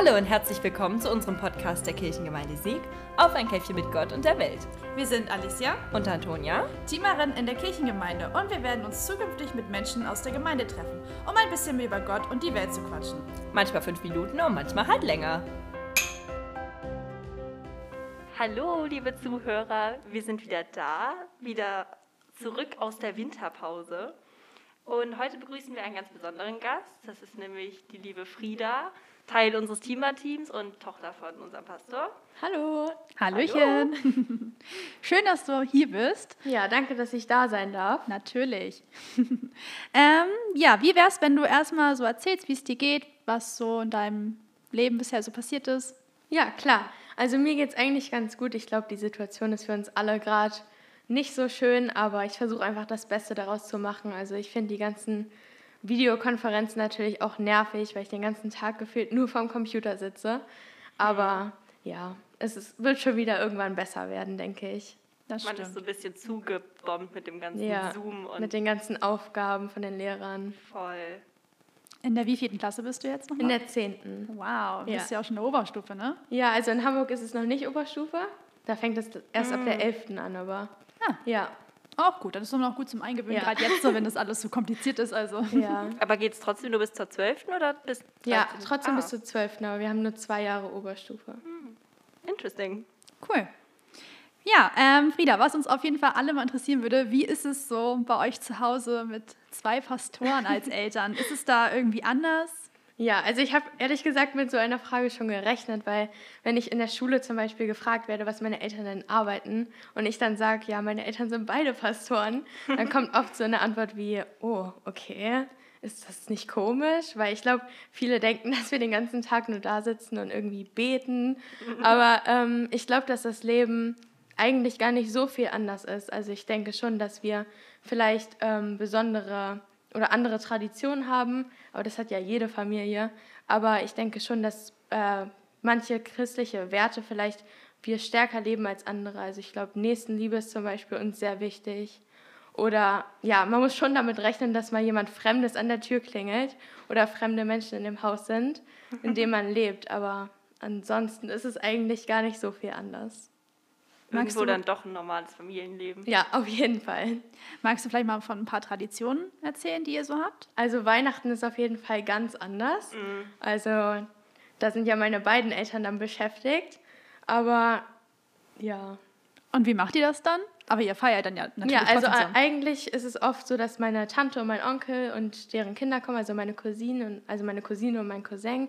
Hallo und herzlich willkommen zu unserem Podcast der Kirchengemeinde Sieg auf ein Käffchen mit Gott und der Welt. Wir sind Alicia und Antonia, Teamerin in der Kirchengemeinde und wir werden uns zukünftig mit Menschen aus der Gemeinde treffen, um ein bisschen mehr über Gott und die Welt zu quatschen. Manchmal fünf Minuten und manchmal halt länger. Hallo, liebe Zuhörer, wir sind wieder da, wieder zurück aus der Winterpause. Und heute begrüßen wir einen ganz besonderen Gast. Das ist nämlich die liebe Frieda, Teil unseres Teamer-Teams und Tochter von unserem Pastor. Hallo. Hallöchen. Hallo. Schön, dass du hier bist. Ja, danke, dass ich da sein darf. Natürlich. ähm, ja, wie wär's, wenn du erstmal so erzählst, wie es dir geht, was so in deinem Leben bisher so passiert ist? Ja, klar. Also mir geht es eigentlich ganz gut. Ich glaube, die Situation ist für uns alle gerade nicht so schön, aber ich versuche einfach das Beste daraus zu machen. Also ich finde die ganzen Videokonferenzen natürlich auch nervig, weil ich den ganzen Tag gefühlt nur vorm Computer sitze. Aber ja, es ist, wird schon wieder irgendwann besser werden, denke ich. Das Man stimmt. ist so ein bisschen zugebombt mit dem ganzen ja, Zoom und mit den ganzen Aufgaben von den Lehrern. Voll. In der wievielten Klasse bist du jetzt noch? In der zehnten. Wow, du ja. bist ja auch schon in der Oberstufe, ne? Ja, also in Hamburg ist es noch nicht Oberstufe. Da fängt es erst mm. ab der mm. elften an, aber Ah. Ja. Auch gut, dann ist es noch gut zum Eingewöhnen, ja. gerade jetzt so, wenn das alles so kompliziert ist. Also. Ja. Aber geht es trotzdem nur bis zur 12. oder bis 13? Ja, trotzdem ah. bis zur 12. Aber wir haben nur zwei Jahre Oberstufe. Hm. Interesting. Cool. Ja, ähm, Frieda, was uns auf jeden Fall alle mal interessieren würde, wie ist es so bei euch zu Hause mit zwei Pastoren als Eltern? ist es da irgendwie anders? Ja, also ich habe ehrlich gesagt mit so einer Frage schon gerechnet, weil wenn ich in der Schule zum Beispiel gefragt werde, was meine Eltern denn arbeiten und ich dann sage, ja, meine Eltern sind beide Pastoren, dann kommt oft so eine Antwort wie, oh, okay, ist das nicht komisch? Weil ich glaube, viele denken, dass wir den ganzen Tag nur da sitzen und irgendwie beten. Aber ähm, ich glaube, dass das Leben eigentlich gar nicht so viel anders ist. Also ich denke schon, dass wir vielleicht ähm, besondere oder andere Traditionen haben, aber das hat ja jede Familie. Aber ich denke schon, dass äh, manche christliche Werte vielleicht wir stärker leben als andere. Also ich glaube, Nächstenliebe ist zum Beispiel uns sehr wichtig. Oder ja, man muss schon damit rechnen, dass mal jemand Fremdes an der Tür klingelt oder fremde Menschen in dem Haus sind, in dem man lebt. Aber ansonsten ist es eigentlich gar nicht so viel anders. Magst Irgendwo du dann doch ein normales Familienleben. Ja, auf jeden Fall. Magst du vielleicht mal von ein paar Traditionen erzählen, die ihr so habt? Also Weihnachten ist auf jeden Fall ganz anders. Mhm. Also da sind ja meine beiden Eltern dann beschäftigt. Aber ja. Und wie macht ihr das dann? Aber ihr feiert dann ja natürlich Ja, also eigentlich ist es oft so, dass meine Tante und mein Onkel und deren Kinder kommen, also meine Cousine, also meine Cousine und mein Cousin.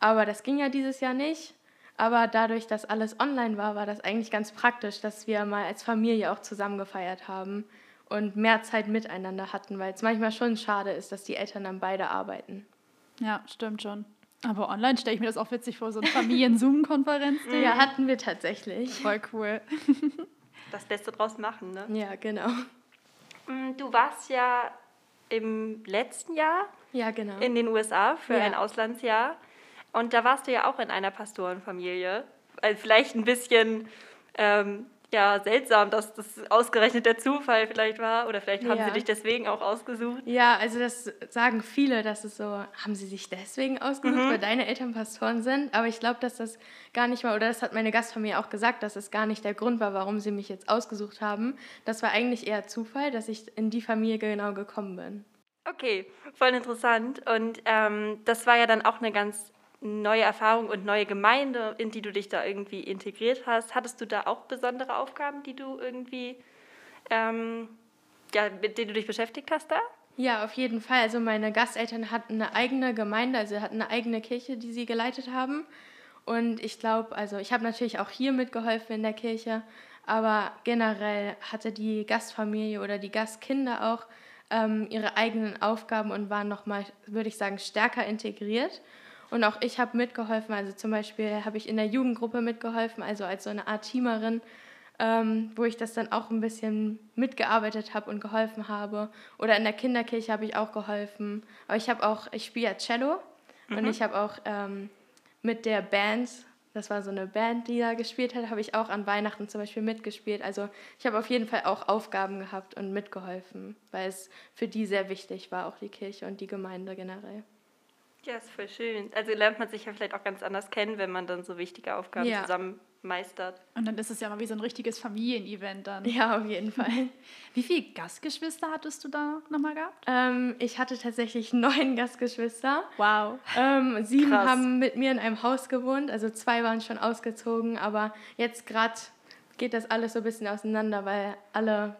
Aber das ging ja dieses Jahr nicht. Aber dadurch, dass alles online war, war das eigentlich ganz praktisch, dass wir mal als Familie auch zusammen gefeiert haben und mehr Zeit miteinander hatten, weil es manchmal schon schade ist, dass die Eltern dann beide arbeiten. Ja, stimmt schon. Aber online stelle ich mir das auch witzig vor, so eine Familien-Zoom-Konferenz. ja, hatten wir tatsächlich. Voll cool. das Beste draus machen, ne? Ja, genau. Mm, du warst ja im letzten Jahr ja, genau. in den USA für ja. ein Auslandsjahr. Und da warst du ja auch in einer Pastorenfamilie. Also vielleicht ein bisschen ähm, ja, seltsam, dass das ausgerechnet der Zufall vielleicht war. Oder vielleicht haben ja. sie dich deswegen auch ausgesucht. Ja, also das sagen viele, dass es so, haben sie sich deswegen ausgesucht, mhm. weil deine Eltern Pastoren sind. Aber ich glaube, dass das gar nicht mal, oder das hat meine Gastfamilie auch gesagt, dass es gar nicht der Grund war, warum sie mich jetzt ausgesucht haben. Das war eigentlich eher Zufall, dass ich in die Familie genau gekommen bin. Okay, voll interessant. Und ähm, das war ja dann auch eine ganz neue Erfahrung und neue Gemeinde, in die du dich da irgendwie integriert hast. Hattest du da auch besondere Aufgaben, die du irgendwie, ähm, ja, mit denen du dich beschäftigt hast da? Ja, auf jeden Fall. Also meine Gasteltern hatten eine eigene Gemeinde, also hatten eine eigene Kirche, die sie geleitet haben. Und ich glaube, also ich habe natürlich auch hier mitgeholfen in der Kirche, aber generell hatte die Gastfamilie oder die Gastkinder auch ähm, ihre eigenen Aufgaben und waren nochmal, würde ich sagen, stärker integriert. Und auch ich habe mitgeholfen, also zum Beispiel habe ich in der Jugendgruppe mitgeholfen, also als so eine Art Teamerin, ähm, wo ich das dann auch ein bisschen mitgearbeitet habe und geholfen habe. Oder in der Kinderkirche habe ich auch geholfen. Aber ich habe auch, ich spiele ja Cello mhm. und ich habe auch ähm, mit der Band, das war so eine Band, die da gespielt hat, habe ich auch an Weihnachten zum Beispiel mitgespielt. Also ich habe auf jeden Fall auch Aufgaben gehabt und mitgeholfen, weil es für die sehr wichtig war, auch die Kirche und die Gemeinde generell. Ja, ist voll schön. Also lernt man sich ja vielleicht auch ganz anders kennen, wenn man dann so wichtige Aufgaben Ja. zusammen meistert. Und dann ist es ja mal wie so ein richtiges Familienevent dann. Ja, auf jeden Fall. Wie viele Gastgeschwister hattest du da nochmal gehabt? ähm, ich hatte tatsächlich neun Gastgeschwister. Wow. Ähm, sieben Krass. haben mit mir in einem Haus gewohnt, also zwei waren schon ausgezogen, aber jetzt gerade geht das alles so ein bisschen auseinander, weil alle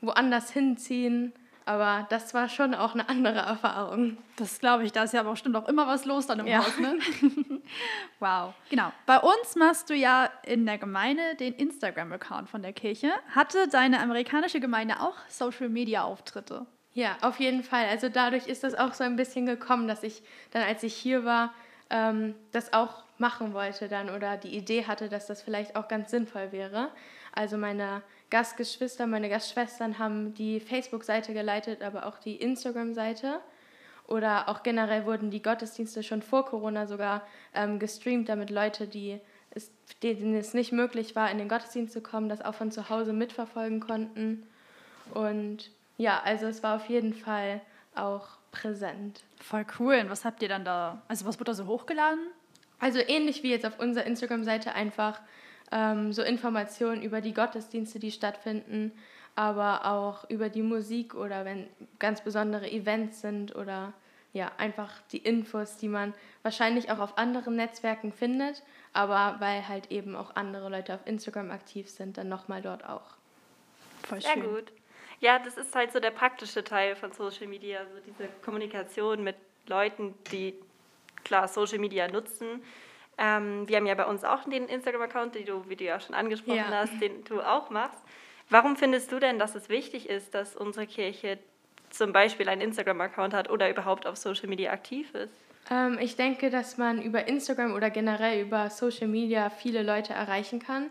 woanders hinziehen. Aber das war schon auch eine andere Erfahrung. Das glaube ich, da ist ja aber bestimmt auch immer was los dann im Ja. Haus, ne? wow. Genau. Bei uns machst du ja in der Gemeinde den Instagram-Account von der Kirche. Hatte deine amerikanische Gemeinde auch Social-Media-Auftritte? Ja, auf jeden Fall. Also dadurch ist das auch so ein bisschen gekommen, dass ich dann, als ich hier war, ähm, das auch machen wollte dann oder die Idee hatte, dass das vielleicht auch ganz sinnvoll wäre. Also meine Gastgeschwister, meine Gastschwestern haben die Facebook-Seite geleitet, aber auch die Instagram-Seite. Oder auch generell wurden die Gottesdienste schon vor Corona sogar ähm, gestreamt, damit Leute, die es, denen es nicht möglich war, in den Gottesdienst zu kommen, das auch von zu Hause mitverfolgen konnten. Und ja, also es war auf jeden Fall auch präsent. Voll cool. Und was habt ihr dann da? Also, was wurde da so hochgeladen? Also ähnlich wie jetzt auf unserer Instagram-Seite einfach ähm, so Informationen über die Gottesdienste, die stattfinden, aber auch über die Musik oder wenn ganz besondere Events sind oder ja, einfach die Infos, die man wahrscheinlich auch auf anderen Netzwerken findet, aber weil halt eben auch andere Leute auf Instagram aktiv sind, dann nochmal dort auch. Voll Sehr gut. Ja, das ist halt so der praktische Teil von Social Media, so diese Kommunikation mit Leuten, die klar Social Media nutzen. Ähm, wir haben ja bei uns auch den Instagram-Account, den du, wie du ja schon angesprochen Ja. hast, den du auch machst. Warum findest du denn, dass es wichtig ist, dass unsere Kirche zum Beispiel einen Instagram-Account hat oder überhaupt auf Social Media aktiv ist? Ähm, ich denke, dass man über Instagram oder generell über Social Media viele Leute erreichen kann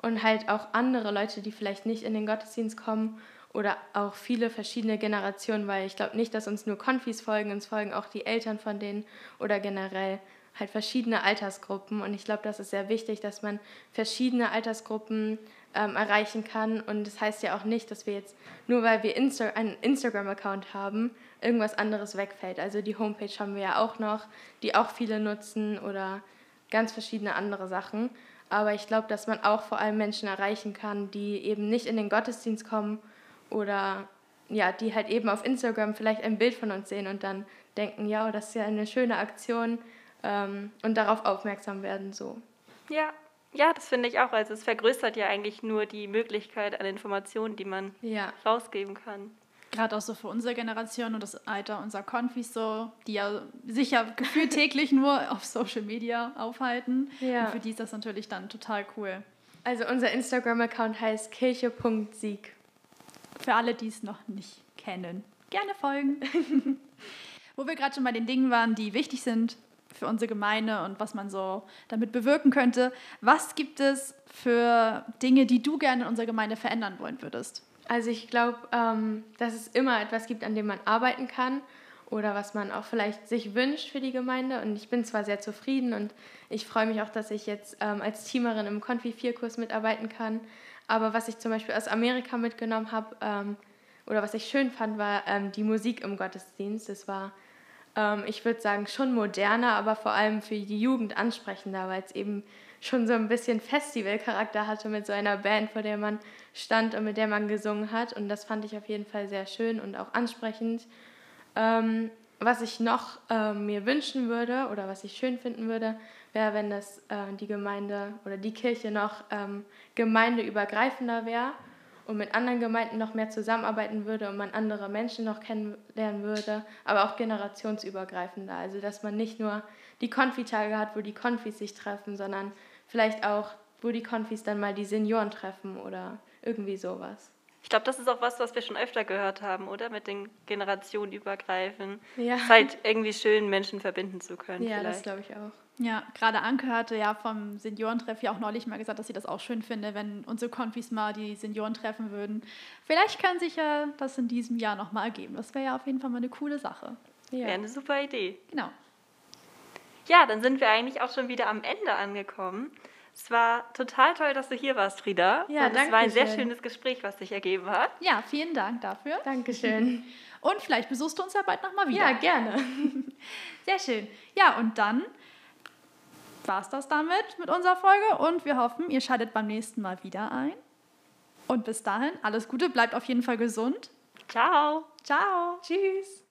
und halt auch andere Leute, die vielleicht nicht in den Gottesdienst kommen oder auch viele verschiedene Generationen, weil ich glaube nicht, dass uns nur Konfis folgen, uns folgen auch die Eltern von denen oder generell halt verschiedene Altersgruppen und ich glaube, das ist sehr wichtig, dass man verschiedene Altersgruppen ähm, erreichen kann und das heißt ja auch nicht, dass wir jetzt nur weil wir Insta einen Instagram-Account haben, irgendwas anderes wegfällt. Also die Homepage haben wir ja auch noch, die auch viele nutzen oder ganz verschiedene andere Sachen. Aber ich glaube, dass man auch vor allem Menschen erreichen kann, die eben nicht in den Gottesdienst kommen oder ja, die halt eben auf Instagram vielleicht ein Bild von uns sehen und dann denken, ja, das ist ja eine schöne Aktion ähm, und darauf aufmerksam werden so. Ja, ja, das finde ich auch. Also es vergrößert ja eigentlich nur die Möglichkeit an Informationen, die man Ja. rausgeben kann. Gerade auch so für unsere Generation und das Alter unserer Konfis so, die ja sich ja gefühlt täglich nur auf Social Media aufhalten. Ja. Und für die ist das natürlich dann total cool. Also unser Instagram-Account heißt kirche.sieg. Für alle, die es noch nicht kennen, gerne folgen. Wo wir gerade schon bei den Dingen waren, die wichtig sind für unsere Gemeinde und was man so damit bewirken könnte. Was gibt es für Dinge, die du gerne in unserer Gemeinde verändern wollen würdest? Also ich glaube, ähm, dass es immer etwas gibt, an dem man arbeiten kann oder was man auch vielleicht sich wünscht für die Gemeinde. Und ich bin zwar sehr zufrieden und ich freue mich auch, dass ich jetzt ähm, als Teamerin im Confi 4-Kurs mitarbeiten kann. Aber was ich zum Beispiel aus Amerika mitgenommen habe ähm, oder was ich schön fand, war ähm, die Musik im Gottesdienst. Es war, ähm, ich würde sagen, schon moderner, aber vor allem für die Jugend ansprechender, weil es eben schon so ein bisschen Festivalcharakter hatte mit so einer Band, vor der man stand und mit der man gesungen hat. Und das fand ich auf jeden Fall sehr schön und auch ansprechend. Ähm, was ich noch ähm, mir wünschen würde oder was ich schön finden würde, wäre, wenn das äh, die Gemeinde oder die Kirche noch ähm, gemeindeübergreifender wäre und mit anderen Gemeinden noch mehr zusammenarbeiten würde und man andere Menschen noch kennenlernen würde, aber auch generationsübergreifender. Also dass man nicht nur die Konfitage hat, wo die Konfis sich treffen, sondern vielleicht auch, wo die Konfis dann mal die Senioren treffen oder irgendwie sowas. Ich glaube, das ist auch was, was wir schon öfter gehört haben, oder? Mit den Generationen übergreifen. Ja. Es ist halt irgendwie schön, Menschen verbinden zu können. Ja, das vielleicht. glaube ich auch. Ja, gerade Anke hatte ja vom Seniorentreff ja auch neulich mal gesagt, dass sie das auch schön finde, wenn unsere Konfis mal die Senioren treffen würden. Vielleicht kann sich ja das in diesem Jahr nochmal ergeben. Das wäre ja auf jeden Fall mal eine coole Sache. Ja. Wäre eine super Idee. Genau. Ja, dann sind wir eigentlich auch schon wieder am Ende angekommen. Es war total toll, dass du hier warst, Frieda. Ja, Und es war ein sehr danke schön. schönes Gespräch, was sich ergeben hat. Ja, vielen Dank dafür. Dankeschön. Und vielleicht besuchst du uns ja bald nochmal wieder. Ja, gerne. Sehr schön. Ja, und dann war es das damit mit unserer Folge und wir hoffen, ihr schaltet beim nächsten Mal wieder ein. Und bis dahin, alles Gute, bleibt auf jeden Fall gesund. Ciao. Ciao. Tschüss.